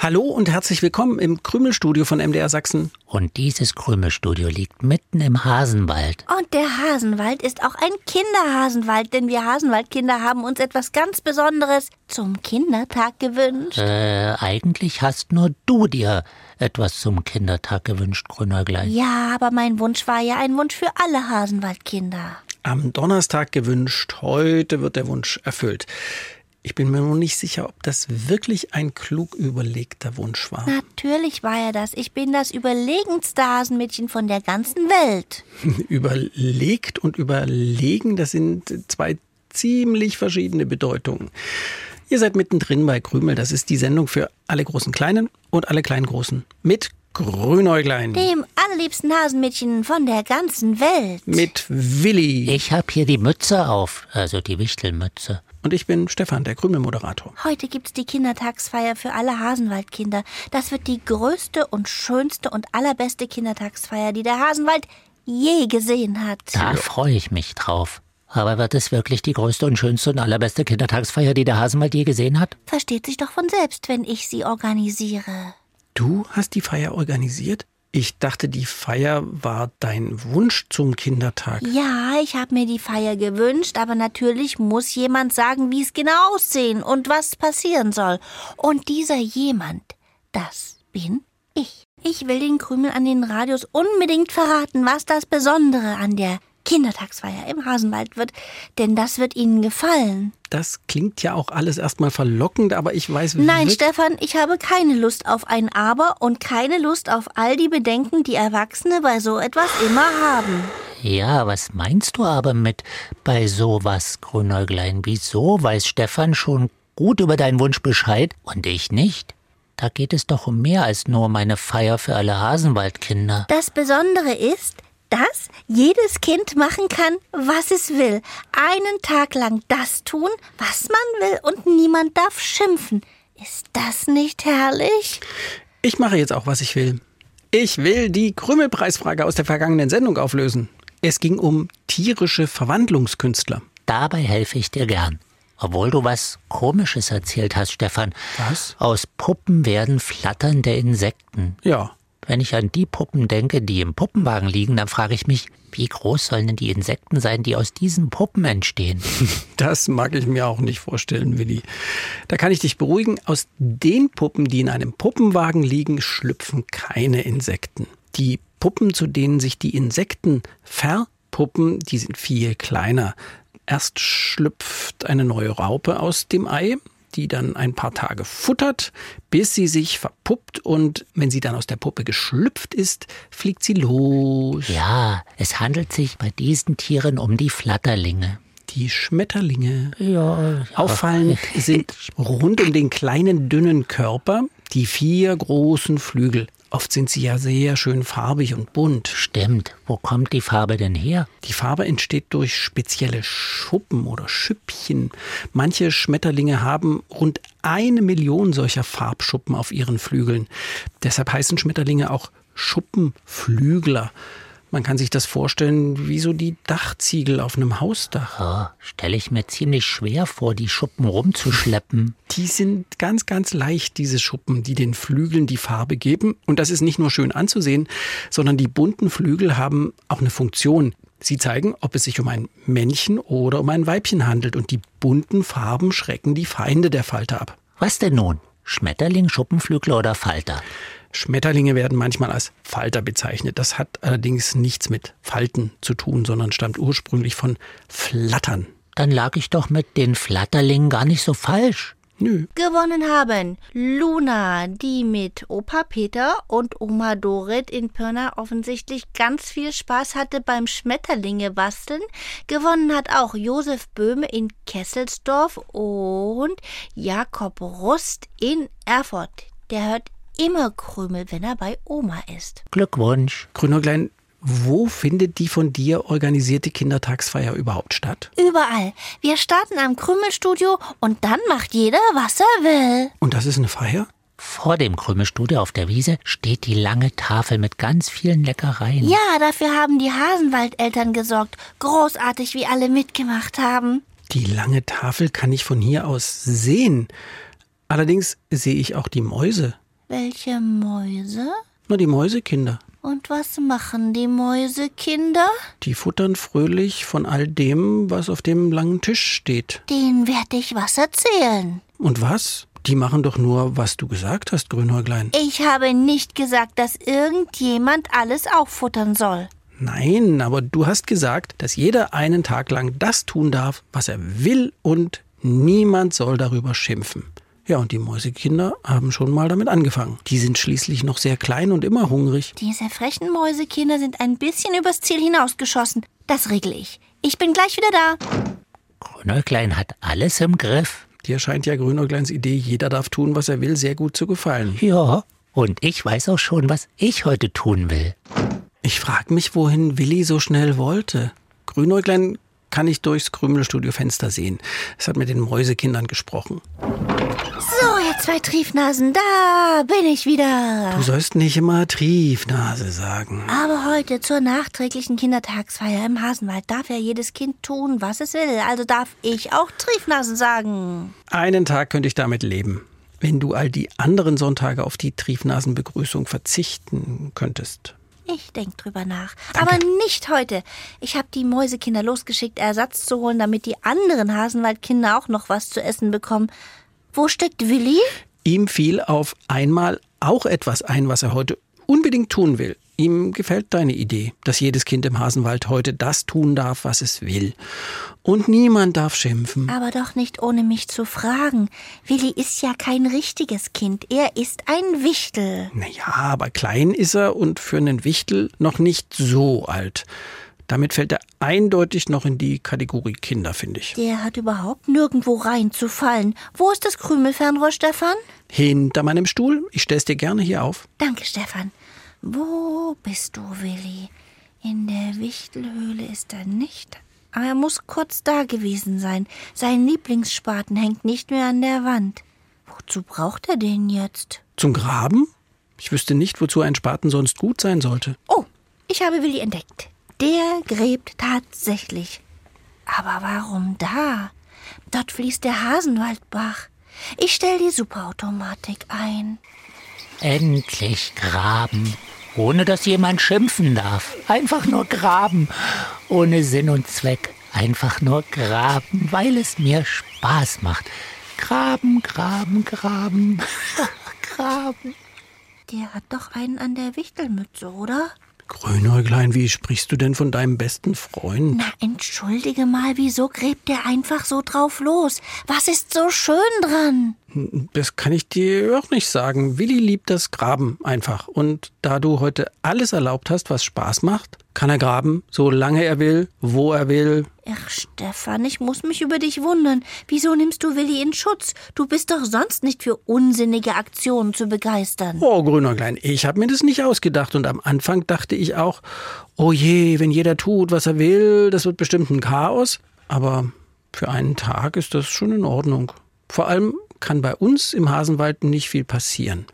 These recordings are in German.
Hallo und herzlich willkommen im Krümelstudio von MDR Sachsen. Und dieses Krümelstudio liegt mitten im Hasenwald. Und der Hasenwald ist auch ein Kinderhasenwald, denn wir Hasenwaldkinder haben uns etwas ganz Besonderes zum Kindertag gewünscht. Äh, eigentlich hast nur du dir etwas zum Kindertag gewünscht, Grünäuglein. Ja, aber mein Wunsch war ja ein Wunsch für alle Hasenwaldkinder. Am Donnerstag gewünscht, heute wird der Wunsch erfüllt. Ich bin mir nur nicht sicher, ob das wirklich ein klug überlegter Wunsch war. Natürlich war er das. Ich bin das überlegenste Hasenmädchen von der ganzen Welt. Überlegt und überlegen, das sind zwei ziemlich verschiedene Bedeutungen. Ihr seid mittendrin bei Krümel. Das ist die Sendung für alle großen Kleinen und alle kleinen Großen. Mit Grünäuglein. Dem allerliebsten Hasenmädchen von der ganzen Welt. Mit Willi. Ich hab hier die Mütze auf, also die Wichtelmütze. Und ich bin Stefan, der Krümelmoderator. Heute gibt's die Kindertagsfeier für alle Hasenwaldkinder. Das wird die größte und schönste und allerbeste Kindertagsfeier, die der Hasenwald je gesehen hat. Da freue ich mich drauf. Aber wird es wirklich die größte und schönste und allerbeste Kindertagsfeier, die der Hasenwald je gesehen hat? Versteht sich doch von selbst, wenn ich sie organisiere. Du hast die Feier organisiert? Ich dachte, die Feier war dein Wunsch zum Kindertag. Ja, ich habe mir die Feier gewünscht, aber natürlich muss jemand sagen, wie es genau aussehen und was passieren soll. Und dieser jemand, das bin ich. Ich will den Krümel an den Radios unbedingt verraten, was das Besondere an der Kindertagsfeier im Hasenwald wird, denn das wird Ihnen gefallen. Das klingt ja auch alles erstmal verlockend, aber ich weiß Nein, Stefan, ich habe keine Lust auf ein Aber und keine Lust auf all die Bedenken, die Erwachsene bei so etwas immer haben. Ja, was meinst du aber mit bei sowas, Grünäuglein? Wieso weiß Stefan schon gut über deinen Wunsch Bescheid und ich nicht? Da geht es doch um mehr als nur meine Feier für alle Hasenwaldkinder. Das Besondere ist, dass jedes Kind machen kann, was es will. Einen Tag lang das tun, was man will und niemand darf schimpfen. Ist das nicht herrlich? Ich mache jetzt auch, was ich will. Ich will die Krümelpreisfrage aus der vergangenen Sendung auflösen. Es ging um tierische Verwandlungskünstler. Dabei helfe ich dir gern. Obwohl du was Komisches erzählt hast, Stefan. Was? Aus Puppen werden flatternde Insekten. Ja, wenn ich an die Puppen denke, die im Puppenwagen liegen, dann frage ich mich, wie groß sollen denn die Insekten sein, die aus diesen Puppen entstehen? Das mag ich mir auch nicht vorstellen, Willi. Da kann ich dich beruhigen, aus den Puppen, die in einem Puppenwagen liegen, schlüpfen keine Insekten. Die Puppen, zu denen sich die Insekten verpuppen, die sind viel kleiner. Erst schlüpft eine neue Raupe aus dem Ei, die dann ein paar Tage futtert, bis sie sich verpuppt und wenn sie dann aus der Puppe geschlüpft ist, fliegt sie los. Ja, es handelt sich bei diesen Tieren um die Flatterlinge. Die Schmetterlinge. Ja, ja. Auffallend sind rund um den kleinen dünnen Körper die vier großen Flügel. Oft sind sie ja sehr schön farbig und bunt. Stimmt. Wo kommt die Farbe denn her? Die Farbe entsteht durch spezielle Schuppen oder Schüppchen. Manche Schmetterlinge haben rund eine Million solcher Farbschuppen auf ihren Flügeln. Deshalb heißen Schmetterlinge auch Schuppenflügler. Man kann sich das vorstellen wie so die Dachziegel auf einem Hausdach. Ja, stelle ich mir ziemlich schwer vor, die Schuppen rumzuschleppen. Die sind ganz, ganz leicht, diese Schuppen, die den Flügeln die Farbe geben. Und das ist nicht nur schön anzusehen, sondern die bunten Flügel haben auch eine Funktion. Sie zeigen, ob es sich um ein Männchen oder um ein Weibchen handelt. Und die bunten Farben schrecken die Feinde der Falter ab. Was denn nun? Schmetterling, Schuppenflügel oder Falter? Schmetterlinge werden manchmal als Falter bezeichnet. Das hat allerdings nichts mit Falten zu tun, sondern stammt ursprünglich von Flattern. Dann lag ich doch mit den Flatterlingen gar nicht so falsch. Nö. Gewonnen haben Luna, die mit Opa Peter und Oma Dorit in Pirna offensichtlich ganz viel Spaß hatte beim Schmetterlinge basteln. Gewonnen hat auch Josef Böhme in Kesselsdorf und Jakob Rust in Erfurt. Der hört immer Krümel, wenn er bei Oma ist. Glückwunsch. Grünäuglein, wo findet die von dir organisierte Kindertagsfeier überhaupt statt? Überall. Wir starten am Krümelstudio und dann macht jeder, was er will. Und das ist eine Feier? Vor dem Krümelstudio auf der Wiese steht die lange Tafel mit ganz vielen Leckereien. Ja, dafür haben die Hasenwaldeltern gesorgt. Großartig, wie alle mitgemacht haben. Die lange Tafel kann ich von hier aus sehen. Allerdings sehe ich auch die Mäuse. Welche Mäuse? Na, die Mäusekinder. Und was machen die Mäusekinder? Die futtern fröhlich von all dem, was auf dem langen Tisch steht. Denen werd ich was erzählen. Und was? Die machen doch nur, was du gesagt hast, Grünäuglein. Ich habe nicht gesagt, dass irgendjemand alles auffuttern soll. Nein, aber du hast gesagt, dass jeder einen Tag lang das tun darf, was er will und niemand soll darüber schimpfen. Ja, und die Mäusekinder haben schon mal damit angefangen. Die sind schließlich noch sehr klein und immer hungrig. Diese frechen Mäusekinder sind ein bisschen übers Ziel hinausgeschossen. Das regle ich. Ich bin gleich wieder da. Grünäuglein hat alles im Griff. Dir scheint ja Grünäugleins Idee, jeder darf tun, was er will, sehr gut zu gefallen. Ja, und ich weiß auch schon, was ich heute tun will. Ich frag mich, wohin Willi so schnell wollte. Grünäuglein kann ich durchs Krümelstudio-Fenster sehen. Es hat mit den Mäusekindern gesprochen. So, ihr zwei Triefnasen, da bin ich wieder. Du sollst nicht immer Triefnase sagen. Aber heute zur nachträglichen Kindertagsfeier im Hasenwald darf ja jedes Kind tun, was es will. Also darf ich auch Triefnasen sagen. Einen Tag könnte ich damit leben. Wenn du all die anderen Sonntage auf die Triefnasenbegrüßung verzichten könntest. Ich denk drüber nach. Aber nicht heute. Ich habe die Mäusekinder losgeschickt, Ersatz zu holen, damit die anderen Hasenwaldkinder auch noch was zu essen bekommen. Wo steckt Willi? Ihm fiel auf einmal auch etwas ein, was er heute unbedingt tun will. Ihm gefällt deine Idee, dass jedes Kind im Hasenwald heute das tun darf, was es will. Und niemand darf schimpfen. Aber doch nicht ohne mich zu fragen. Willi ist ja kein richtiges Kind. Er ist ein Wichtel. Naja, aber klein ist er und für einen Wichtel noch nicht so alt. Damit fällt er eindeutig noch in die Kategorie Kinder, finde ich. Der hat überhaupt nirgendwo reinzufallen. Wo ist das Krümelfernrohr, Stefan? Hinter meinem Stuhl. Ich stell's dir gerne hier auf. Danke, Stefan. Wo bist du, Willi? In der Wichtelhöhle ist er nicht. Aber er muss kurz da gewesen sein. Sein Lieblingsspaten hängt nicht mehr an der Wand. Wozu braucht er den jetzt? Zum Graben? Ich wüsste nicht, wozu ein Spaten sonst gut sein sollte. Oh, ich habe Willi entdeckt. Der gräbt tatsächlich. Aber warum da? Dort fließt der Hasenwaldbach. Ich stell die Superautomatik ein. Endlich graben, ohne dass jemand schimpfen darf. Einfach nur graben, ohne Sinn und Zweck. Einfach nur graben, weil es mir Spaß macht. Graben, graben, graben, graben. Der hat doch einen an der Wichtelmütze, oder? Grünäuglein, wie sprichst du denn von deinem besten Freund? Na, entschuldige mal, wieso gräbt der einfach so drauf los? Was ist so schön dran? Das kann ich dir auch nicht sagen. Willi liebt das Graben einfach. Und da du heute alles erlaubt hast, was Spaß macht, kann er graben, solange er will, wo er will. Ach, Stefan, ich muss mich über dich wundern. Wieso nimmst du Willi in Schutz? Du bist doch sonst nicht für unsinnige Aktionen zu begeistern. Oh, Grünäuglein, ich habe mir das nicht ausgedacht. Und am Anfang dachte ich auch, oh je, wenn jeder tut, was er will, das wird bestimmt ein Chaos. Aber für einen Tag ist das schon in Ordnung. Vor allem kann bei uns im Hasenwald nicht viel passieren.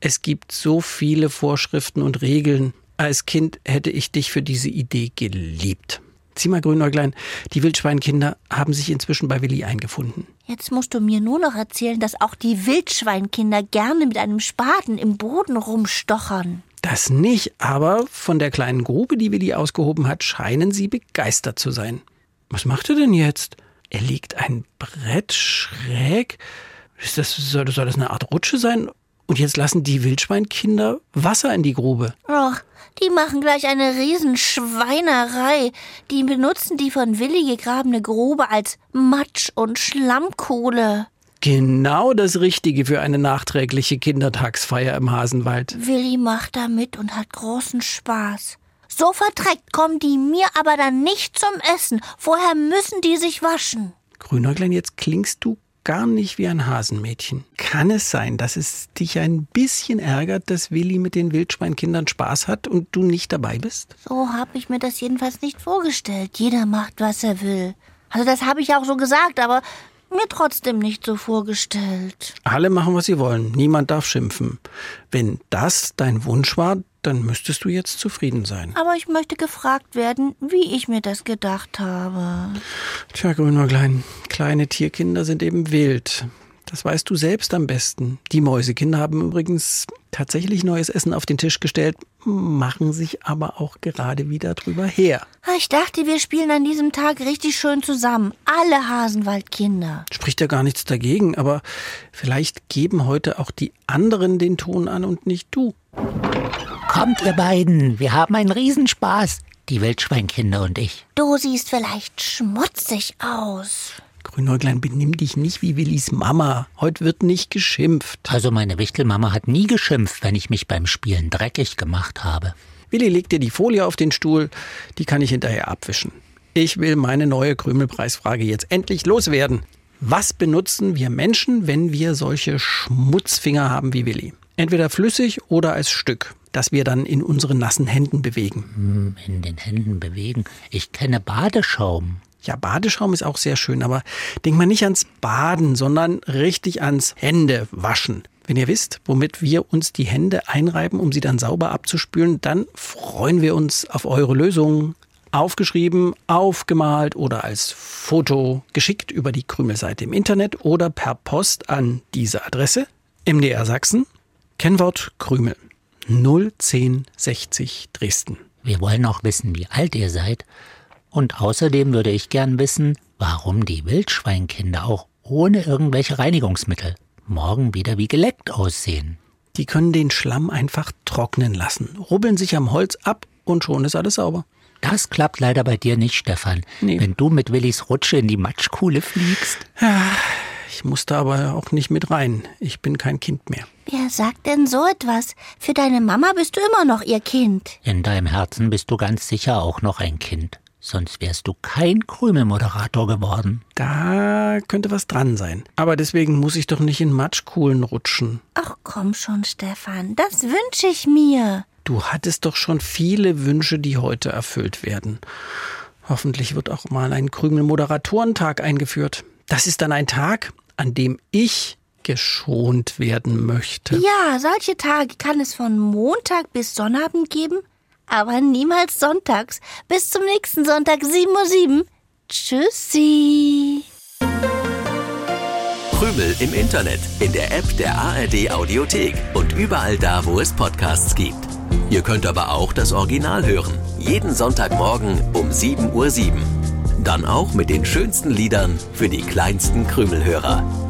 Es gibt so viele Vorschriften und Regeln. Als Kind hätte ich dich für diese Idee geliebt. Sieh mal, Grünäuglein, die Wildschweinkinder haben sich inzwischen bei Willi eingefunden. Jetzt musst du mir nur noch erzählen, dass auch die Wildschweinkinder gerne mit einem Spaten im Boden rumstochern. Das nicht, aber von der kleinen Grube, die Willi ausgehoben hat, scheinen sie begeistert zu sein. Was macht er denn jetzt? Er legt ein Brett schräg. Ist das, soll, soll das eine Art Rutsche sein? Und jetzt lassen die Wildschweinkinder Wasser in die Grube. Ach, die machen gleich eine Riesenschweinerei. Die benutzen die von Willi gegrabene Grube als Matsch- und Schlammkohle. Genau das Richtige für eine nachträgliche Kindertagsfeier im Hasenwald. Willi macht da mit und hat großen Spaß. So verdreckt kommen die mir aber dann nicht zum Essen. Vorher müssen die sich waschen. Grünäuglein, jetzt klingst du gar nicht wie ein Hasenmädchen. Kann es sein, dass es dich ein bisschen ärgert, dass Willi mit den Wildschweinkindern Spaß hat und du nicht dabei bist? So habe ich mir das jedenfalls nicht vorgestellt. Jeder macht, was er will. Also das habe ich auch so gesagt, aber mir trotzdem nicht so vorgestellt. Alle machen, was sie wollen. Niemand darf schimpfen. Wenn das dein Wunsch war, dann müsstest du jetzt zufrieden sein. Aber ich möchte gefragt werden, wie ich mir das gedacht habe. Tja, Grünäuglein, kleine Tierkinder sind eben wild. Das weißt du selbst am besten. Die Mäusekinder haben übrigens tatsächlich neues Essen auf den Tisch gestellt, machen sich aber auch gerade wieder drüber her. Ich dachte, wir spielen an diesem Tag richtig schön zusammen. Alle Hasenwaldkinder. Spricht ja gar nichts dagegen, aber vielleicht geben heute auch die anderen den Ton an und nicht du. Kommt, ihr beiden, wir haben einen Riesenspaß. Die Wildschweinkinder und ich. Du siehst vielleicht schmutzig aus. Grünäuglein, benimm dich nicht wie Willis Mama. Heute wird nicht geschimpft. Also meine Wichtelmama hat nie geschimpft, wenn ich mich beim Spielen dreckig gemacht habe. Willi legt dir die Folie auf den Stuhl, die kann ich hinterher abwischen. Ich will meine neue Krümelpreisfrage jetzt endlich loswerden. Was benutzen wir Menschen, wenn wir solche Schmutzfinger haben wie Willi? Entweder flüssig oder als Stück, das wir dann in unseren nassen Händen bewegen. Hm, in den Händen bewegen. Ich kenne Badeschaum. Ja, Badeschaum ist auch sehr schön, aber denk mal nicht ans Baden, sondern richtig ans Händewaschen. Wenn ihr wisst, womit wir uns die Hände einreiben, um sie dann sauber abzuspülen, dann freuen wir uns auf eure Lösungen. Aufgeschrieben, aufgemalt oder als Foto geschickt über die Krümelseite im Internet oder per Post an diese Adresse MDR Sachsen, Kennwort Krümel 01060 Dresden. Wir wollen auch wissen, wie alt ihr seid. Und außerdem würde ich gern wissen, warum die Wildschweinkinder auch ohne irgendwelche Reinigungsmittel morgen wieder wie geleckt aussehen. Die können den Schlamm einfach trocknen lassen, rubbeln sich am Holz ab und schon ist alles sauber. Das klappt leider bei dir nicht, Stefan. Nee. Wenn du mit Willis Rutsche in die Matschkuhle fliegst. Ich musste aber auch nicht mit rein. Ich bin kein Kind mehr. Wer sagt denn so etwas? Für deine Mama bist du immer noch ihr Kind. In deinem Herzen bist du ganz sicher auch noch ein Kind. Sonst wärst du kein Krümelmoderator geworden. Da könnte was dran sein. Aber deswegen muss ich doch nicht in Matschkuhlen rutschen. Ach komm schon, Stefan, das wünsche ich mir. Du hattest doch schon viele Wünsche, die heute erfüllt werden. Hoffentlich wird auch mal ein Krümel-Moderatorentag eingeführt. Das ist dann ein Tag, an dem ich geschont werden möchte. Ja, solche Tage kann es von Montag bis Sonnabend geben, aber niemals sonntags. Bis zum nächsten Sonntag, 7.07 Uhr. Tschüssi. Krümel im Internet, in der App der ARD Audiothek und überall da, wo es Podcasts gibt. Ihr könnt aber auch das Original hören. Jeden Sonntagmorgen um 7.07 Uhr. Dann auch mit den schönsten Liedern für die kleinsten Krümelhörer.